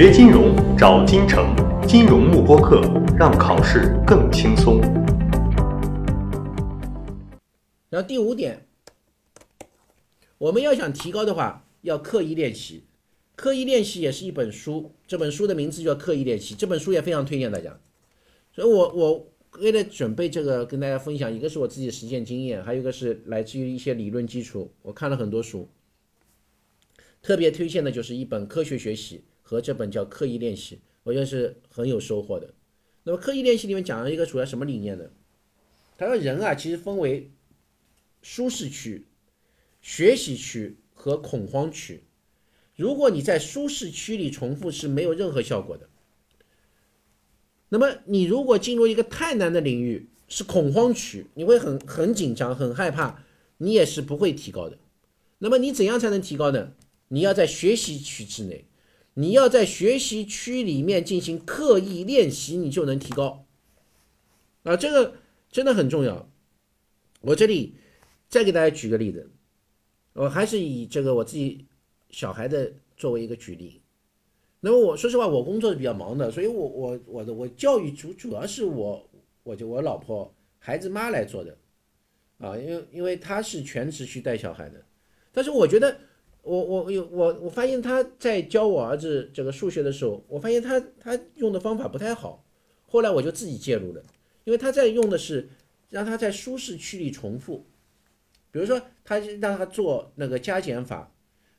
学金融找金城，金融慕播课，让考试更轻松。然后第五点，我们要想提高的话，要刻意练习。刻意练习也是一本书，这本书的名字叫《刻意练习》。这本书也非常推荐大家。所以我我为了准备这个跟大家分享，一个是我自己的实践经验，还有一个是来自于一些理论基础。我看了很多书，特别推荐的就是一本《科学学习》和这本叫《刻意练习》，我觉得是很有收获的。那么《刻意练习》里面讲了一个主要什么理念呢？他说人啊，其实分为舒适区、学习区和恐慌区。如果你在舒适区里重复是没有任何效果的。那么你如果进入一个太难的领域，是恐慌区，你会很很紧张、很害怕，你也是不会提高的。那么你怎样才能提高呢？你要在学习区之内，你要在学习区里面进行刻意练习，你就能提高。啊，这个真的很重要。我这里再给大家举个例子，我还是以这个我自己。小孩的作为一个举例，那么我说实话，我工作是比较忙的，所以我我我的我教育主主要是我我就我老婆孩子妈来做的，啊，因为因为她是全职去带小孩的，但是我觉得我我有我我发现他在教我儿子这个数学的时候，我发现他他用的方法不太好，后来我就自己介入了，因为他在用的是让他在舒适区里重复，比如说他让他做那个加减法。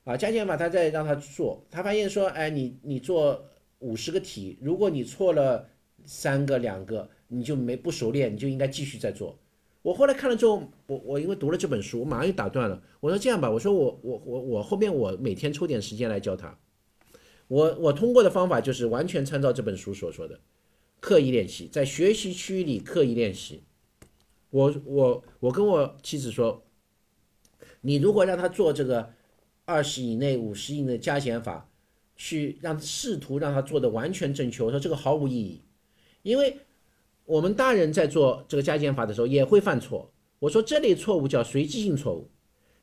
啊，加减法，他再让他做，他发现说，哎，你你做五十个题，如果你错了三个两个，你就没不熟练，你就应该继续再做。我后来看了之后，我我因为读了这本书，我马上就打断了。我说这样吧，我说我我我我后面我每天抽点时间来教他。我我通过的方法就是完全参照这本书所说的，刻意练习，在学习区域里刻意练习。我我我跟我妻子说，你如果让他做这个。二十以内、五十以内加减法，去让试图让他做的完全正确。我说这个毫无意义，因为我们大人在做这个加减法的时候也会犯错。我说这类错误叫随机性错误，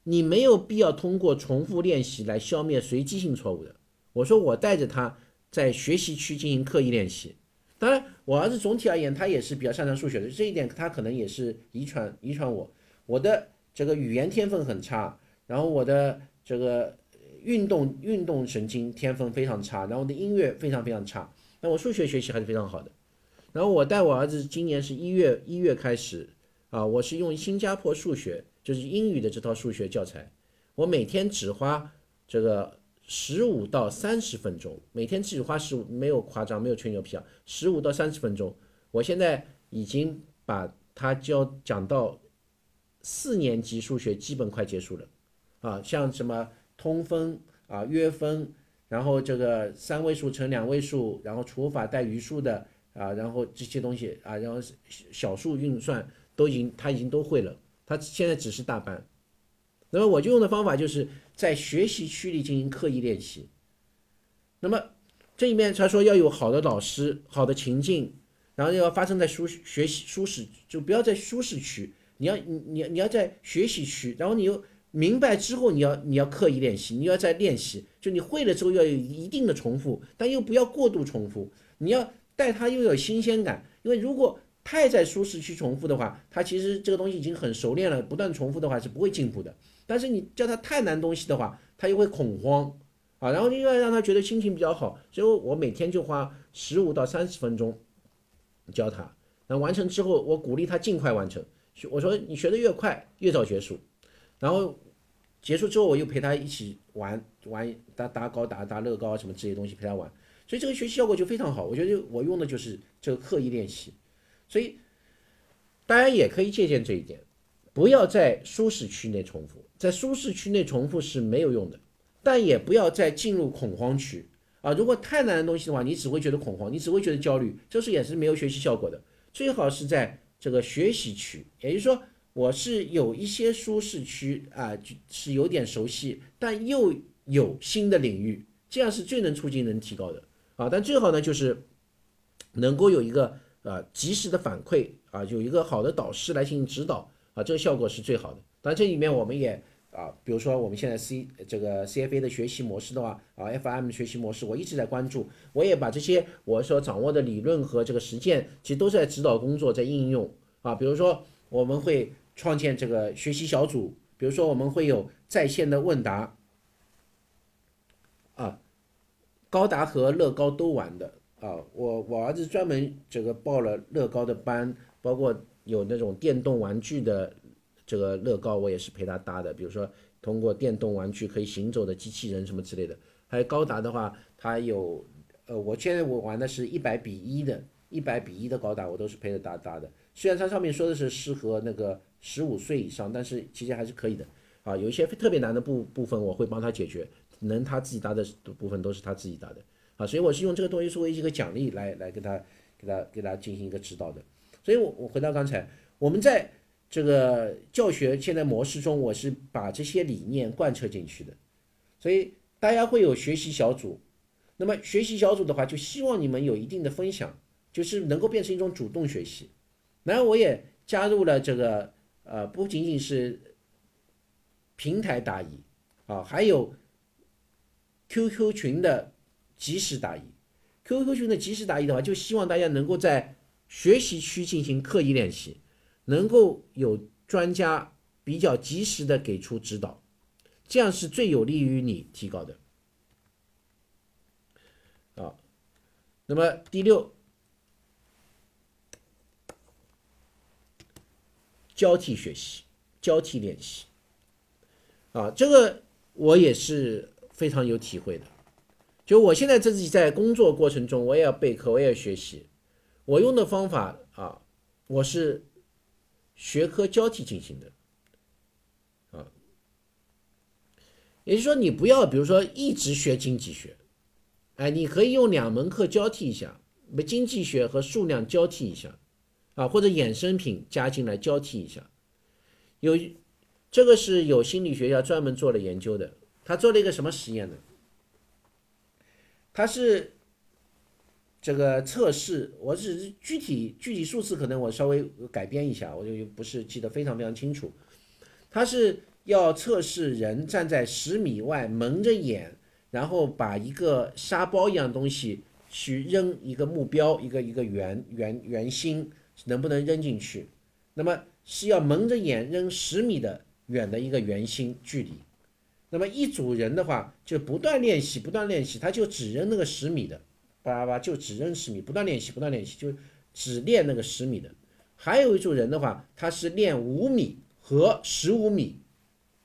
你没有必要通过重复练习来消灭随机性错误的。我说我带着他在学习区进行刻意练习。当然，我儿子总体而言他也是比较擅长数学的，这一点他可能也是遗传遗传我。我的这个语言天分很差，然后我的。这个运动运动神经天分非常差，然后我的音乐非常非常差，但我数学学习还是非常好的。然后我带我儿子今年是一月一月开始啊，我是用新加坡数学，就是英语的这套数学教材，我每天只花这个十五到三十分钟，每天只花十五，没有夸张，没有吹牛皮啊，十五到三十分钟。我现在已经把他教讲到四年级数学基本快结束了。啊，像什么通分啊、约分，然后这个三位数乘两位数，然后除法带余数的啊，然后这些东西啊，然后小数运算都已经他已经都会了，他现在只是大班。那么我就用的方法就是在学习区里进行刻意练习。那么这里面他说要有好的老师、好的情境，然后要发生在舒学习舒适，就不要在舒适区，你要你你你要在学习区，然后你又。明白之后，你要你要刻意练习，你要在练习。就你会了之后，要有一定的重复，但又不要过度重复。你要带他又有新鲜感，因为如果太在舒适区重复的话，他其实这个东西已经很熟练了，不断重复的话是不会进步的。但是你叫他太难东西的话，他又会恐慌啊。然后又要让他觉得心情比较好，所以我每天就花十五到三十分钟教他。那完成之后，我鼓励他尽快完成。我说你学的越快，越早结束。然后。结束之后，我又陪他一起玩玩打打高打打乐高什么这些东西陪他玩，所以这个学习效果就非常好。我觉得我用的就是这个刻意练习，所以大家也可以借鉴这一点，不要在舒适区内重复，在舒适区内重复是没有用的，但也不要再进入恐慌区啊！如果太难的东西的话，你只会觉得恐慌，你只会觉得焦虑，这是也是没有学习效果的。最好是在这个学习区，也就是说。我是有一些舒适区啊，是有点熟悉，但又有新的领域，这样是最能促进人提高的啊。但最好呢，就是能够有一个啊及时的反馈啊，有一个好的导师来进行指导啊，这个效果是最好的。但这里面我们也啊，比如说我们现在 C 这个 CFA 的学习模式的话，啊 FM 学习模式，我一直在关注，我也把这些我所掌握的理论和这个实践，其实都是在指导工作，在应用啊。比如说我们会创建这个学习小组，比如说我们会有在线的问答，啊，高达和乐高都玩的啊，我我儿子专门这个报了乐高的班，包括有那种电动玩具的。这个乐高我也是陪他搭的，比如说通过电动玩具可以行走的机器人什么之类的。还有高达的话，它有，呃，我现在我玩的是一百比一的，一百比一的高达，我都是陪着搭搭的。虽然它上面说的是适合那个十五岁以上，但是其实还是可以的。啊，有一些特别难的部部分我会帮他解决，能他自己搭的部分都是他自己搭的。啊，所以我是用这个东西作为一个奖励来来给他给他给他进行一个指导的。所以我我回到刚才我们在。这个教学现在模式中，我是把这些理念贯彻进去的，所以大家会有学习小组。那么学习小组的话，就希望你们有一定的分享，就是能够变成一种主动学习。然后我也加入了这个呃，不仅仅是平台答疑啊，还有 QQ 群的及时答疑。QQ 群的及时答疑的话，就希望大家能够在学习区进行刻意练习。能够有专家比较及时的给出指导，这样是最有利于你提高的。啊，那么第六，交替学习，交替练习。啊，这个我也是非常有体会的。就我现在自己在工作过程中，我也要备课，我也要学习。我用的方法啊，我是。学科交替进行的，啊，也就是说，你不要比如说一直学经济学，哎，你可以用两门课交替一下，么经济学和数量交替一下，啊，或者衍生品加进来交替一下。有这个是有心理学家专门做了研究的，他做了一个什么实验呢？他是。这个测试，我只是具体具体数字可能我稍微改编一下，我就不是记得非常非常清楚。他是要测试人站在十米外蒙着眼，然后把一个沙包一样东西去扔一个目标，一个一个圆圆圆心，能不能扔进去？那么是要蒙着眼扔十米的远的一个圆心距离。那么一组人的话就不断练习，不断练习，他就只扔那个十米的。叭叭就只扔十米，不断练习，不断练习，就只练那个十米的。还有一组人的话，他是练五米和十五米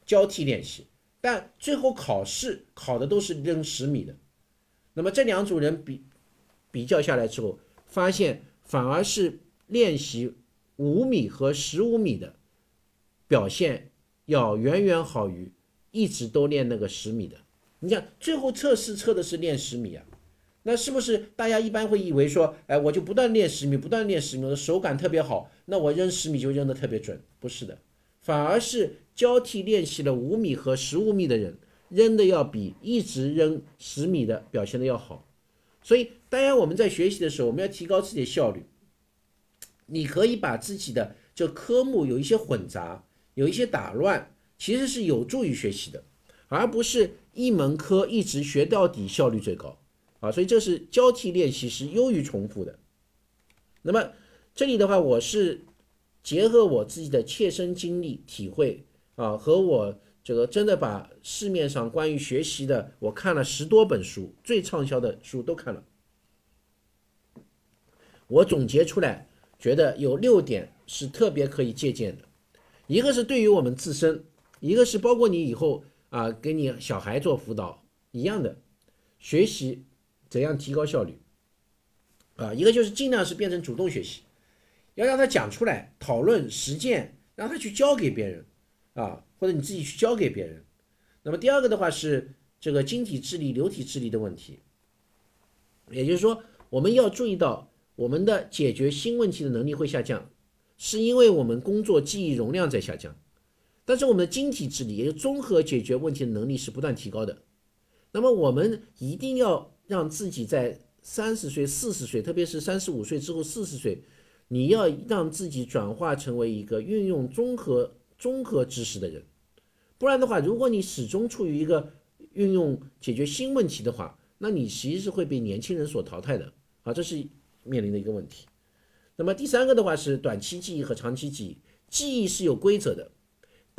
交替练习，但最后考试考的都是扔十米的。那么这两组人比比较下来之后，发现反而是练习五米和十五米的表现要远远好于一直都练那个十米的。你想，最后测试测的是练十米啊。那是不是大家一般会以为说，哎，我就不断练十米，不断练十米，我的手感特别好，那我扔十米就扔得特别准？不是的，反而是交替练习了五米和十五米的人，扔的要比一直扔十米的表现的要好。所以，当然我们在学习的时候，我们要提高自己的效率。你可以把自己的这科目有一些混杂，有一些打乱，其实是有助于学习的，而不是一门科一直学到底，效率最高。啊，所以这是交替练习是优于重复的。那么这里的话，我是结合我自己的切身经历体会啊，和我这个真的把市面上关于学习的，我看了十多本书，最畅销的书都看了。我总结出来，觉得有六点是特别可以借鉴的。一个是对于我们自身，一个是包括你以后啊，给你小孩做辅导一样的学习。怎样提高效率？啊，一个就是尽量是变成主动学习，要让他讲出来，讨论实践，让他去教给别人，啊，或者你自己去教给别人。那么第二个的话是这个晶体智力、流体智力的问题，也就是说，我们要注意到我们的解决新问题的能力会下降，是因为我们工作记忆容量在下降，但是我们的晶体智力，也就综合解决问题的能力是不断提高的。那么我们一定要。让自己在三十岁、四十岁，特别是三十五岁之后、四十岁，你要让自己转化成为一个运用综合综合知识的人，不然的话，如果你始终处于一个运用解决新问题的话，那你其实是会被年轻人所淘汰的啊，这是面临的一个问题。那么第三个的话是短期记忆和长期记忆，记忆是有规则的，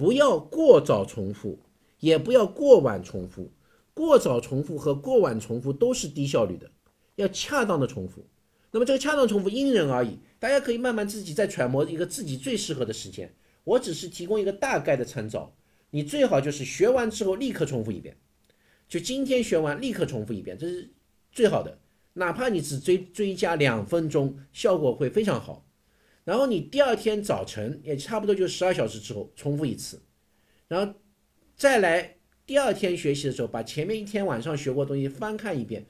不要过早重复，也不要过晚重复。过早重复和过晚重复都是低效率的，要恰当的重复。那么这个恰当重复因人而异，大家可以慢慢自己再揣摩一个自己最适合的时间。我只是提供一个大概的参照，你最好就是学完之后立刻重复一遍，就今天学完立刻重复一遍，这是最好的。哪怕你只追追加两分钟，效果会非常好。然后你第二天早晨也差不多就十二小时之后重复一次，然后再来第二天学习的时候，把前面一天晚上学过的东西翻看一遍，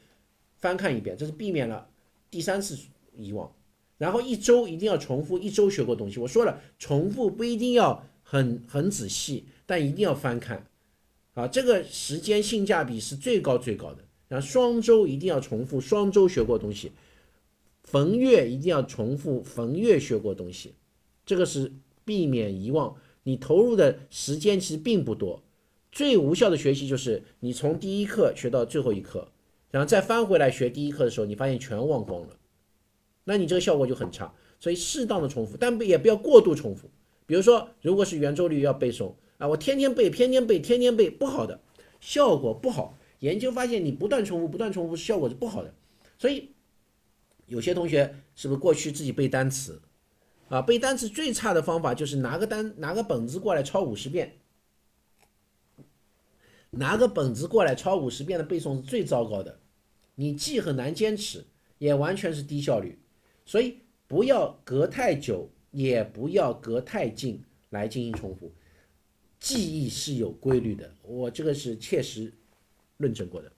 翻看一遍，这是避免了第三次遗忘。然后一周一定要重复一周学过东西。我说了，重复不一定要很很仔细，但一定要翻看，啊，这个时间性价比是最高最高的。然后双周一定要重复双周学过东西，逢月一定要重复逢月学过东西，这个是避免遗忘。你投入的时间其实并不多，最无效的学习就是你从第一课学到最后一课，然后再翻回来学第一课的时候，你发现全忘光了，那你这个效果就很差。所以适当的重复，但也不要过度重复。比如说，如果是圆周率要背诵啊，我天天背，天天背，天天背，不好的，效果不好。研究发现，你不断重复、不断重复，效果是不好的。所以，有些同学是不是过去自己背单词啊？背单词最差的方法就是拿个单、拿个本子过来抄五十遍，拿个本子过来抄五十遍的背诵是最糟糕的。你既很难坚持，也完全是低效率。所以，不要隔太久，也不要隔太近来进行重复。记忆是有规律的，我这个是切实。论证过的，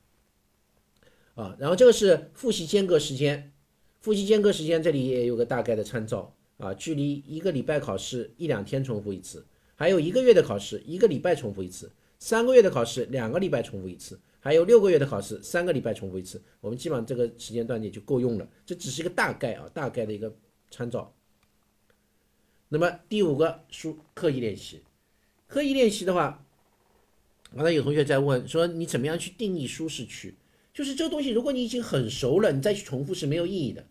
啊，然后这个是复习间隔时间，复习间隔时间这里也有个大概的参照啊，距离一个礼拜考试一两天重复一次，还有一个月的考试一个礼拜重复一次，三个月的考试两个礼拜重复一次，还有六个月的考试三个礼拜重复一次，我们基本上这个时间段也就够用了，这只是一个大概啊，大概的一个参照。那么第五个书刻意练习，刻意练习的话。刚才有同学在问说，你怎么样去定义舒适区？就是这个东西，如果你已经很熟了，你再去重复是没有意义的。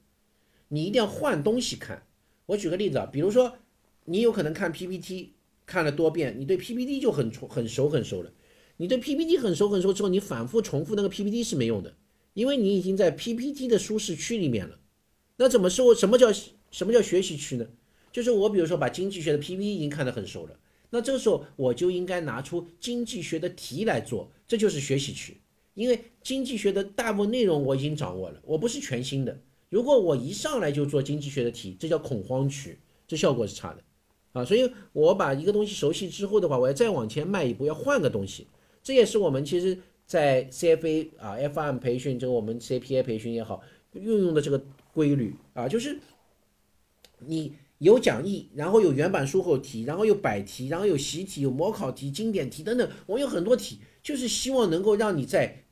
你一定要换东西看。我举个例子啊，比如说你有可能看 PPT 看了多遍，你对 PPT 就很很熟很熟了。你对 PPT 很熟很熟之后，你反复重复那个 PPT 是没用的，因为你已经在 PPT 的舒适区里面了。那怎么说？什么叫什么叫学习区呢？就是我比如说把经济学的 PPT 已经看得很熟了。那这个时候我就应该拿出经济学的题来做，这就是学习区。因为经济学的大部分内容我已经掌握了，我不是全新的。如果我一上来就做经济学的题，这叫恐慌区，这效果是差的啊。所以我把一个东西熟悉之后的话，我要再往前迈一步，要换个东西。这也是我们其实在 CFA 啊、FM 培训，这个我们 CPA 培训也好，运用的这个规律啊，就是你。有讲义，然后有原版书后题，然后有百题，然后有习题、有模考题、经典题等等。我有很多题，就是希望能够让你在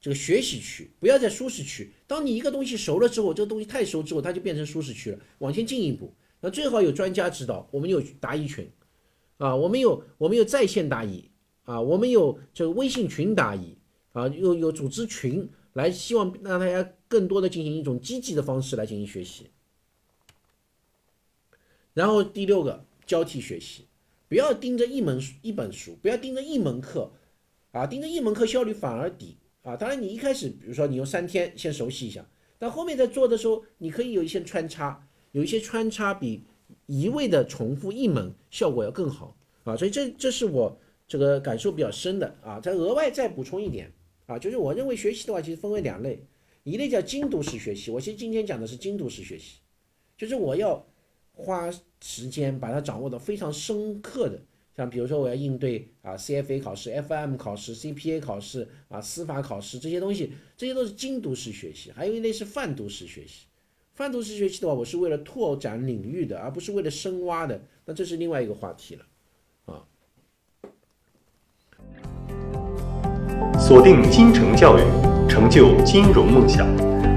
这个学习区，不要在舒适区。当你一个东西熟了之后，这个东西太熟之后，它就变成舒适区了。往前进一步，那最好有专家指导。我们有答疑群，啊，我们有我们有在线答疑，啊，我们有这个微信群答疑，啊，有有组织群来，希望让大家更多的进行一种积极的方式来进行学习。然后第六个交替学习，不要盯着一门一本书，不要盯着一门课，啊，盯着一门课效率反而低啊。当然你一开始，比如说你用三天先熟悉一下，但后面在做的时候，你可以有一些穿插，有一些穿插比一味的重复一门效果要更好啊。所以这这是我这个感受比较深的啊。再额外再补充一点啊，就是我认为学习的话其实分为两类，一类叫精读式学习，我其实今天讲的是精读式学习，就是我要。花时间把它掌握的非常深刻的，像比如说我要应对啊 CFA 考试、FM 考试、CPA 考试啊司法考试这些东西，这些都是精读式学习。还有一类是泛读式学习，泛读式学习的话，我是为了拓展领域的，而不是为了深挖的。那这是另外一个话题了，啊。锁定金城教育，成就金融梦想。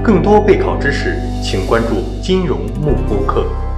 更多备考知识，请关注金融慕播课。